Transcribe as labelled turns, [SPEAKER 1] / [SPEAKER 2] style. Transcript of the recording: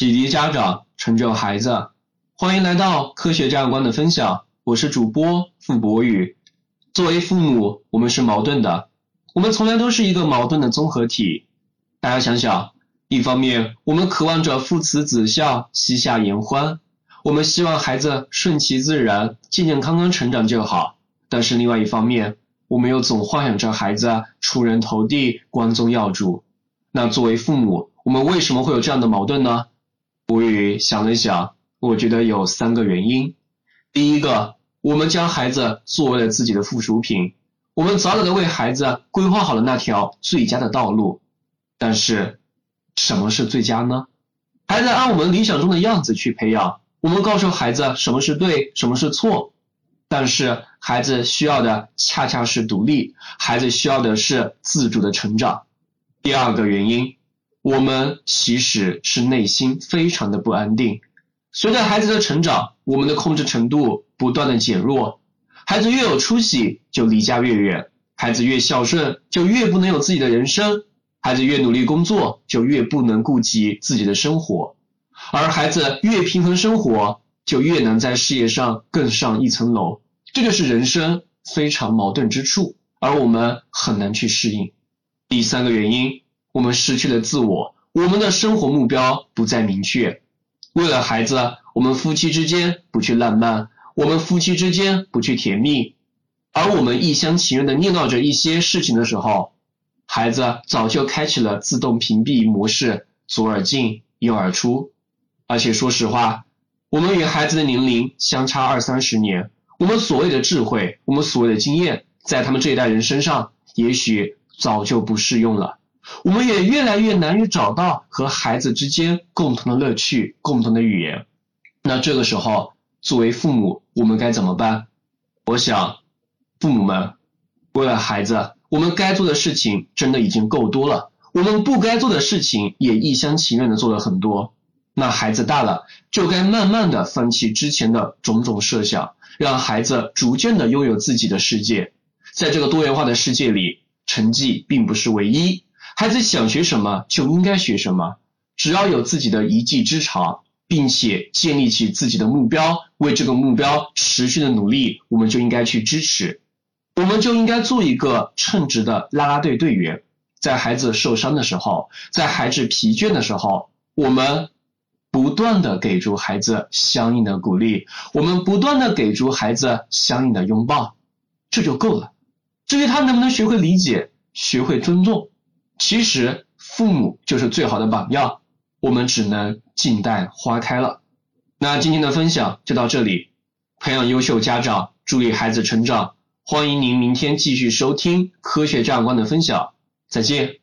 [SPEAKER 1] 启迪家长，成就孩子。欢迎来到科学家长观的分享，我是主播付博宇。作为父母，我们是矛盾的，我们从来都是一个矛盾的综合体。大家想想，一方面我们渴望着父慈子孝、膝下言欢，我们希望孩子顺其自然、健健康康成长就好；但是另外一方面，我们又总幻想着孩子出人头地、光宗耀祖。那作为父母，我们为什么会有这样的矛盾呢？吴宇想了想，我觉得有三个原因。第一个，我们将孩子作为了自己的附属品，我们早早的为孩子规划好了那条最佳的道路。但是，什么是最佳呢？孩子按我们理想中的样子去培养，我们告诉孩子什么是对，什么是错。但是，孩子需要的恰恰是独立，孩子需要的是自主的成长。第二个原因。我们其实是内心非常的不安定。随着孩子的成长，我们的控制程度不断的减弱。孩子越有出息，就离家越远；孩子越孝顺，就越不能有自己的人生；孩子越努力工作，就越不能顾及自己的生活；而孩子越平衡生活，就越能在事业上更上一层楼。这就是人生非常矛盾之处，而我们很难去适应。第三个原因。我们失去了自我，我们的生活目标不再明确。为了孩子，我们夫妻之间不去浪漫，我们夫妻之间不去甜蜜，而我们一厢情愿的念叨着一些事情的时候，孩子早就开启了自动屏蔽模式，左耳进右耳出。而且说实话，我们与孩子的年龄相差二三十年，我们所谓的智慧，我们所谓的经验，在他们这一代人身上，也许早就不适用了。我们也越来越难以找到和孩子之间共同的乐趣、共同的语言。那这个时候，作为父母，我们该怎么办？我想，父母们为了孩子，我们该做的事情真的已经够多了。我们不该做的事情也一厢情愿的做了很多。那孩子大了，就该慢慢的放弃之前的种种设想，让孩子逐渐的拥有自己的世界。在这个多元化的世界里，成绩并不是唯一。孩子想学什么就应该学什么，只要有自己的一技之长，并且建立起自己的目标，为这个目标持续的努力，我们就应该去支持，我们就应该做一个称职的啦啦队队员。在孩子受伤的时候，在孩子疲倦的时候，我们不断的给出孩子相应的鼓励，我们不断的给出孩子相应的拥抱，这就够了。至于他能不能学会理解，学会尊重。其实父母就是最好的榜样，我们只能静待花开了。那今天的分享就到这里，培养优秀家长，助力孩子成长。欢迎您明天继续收听科学教育观的分享，再见。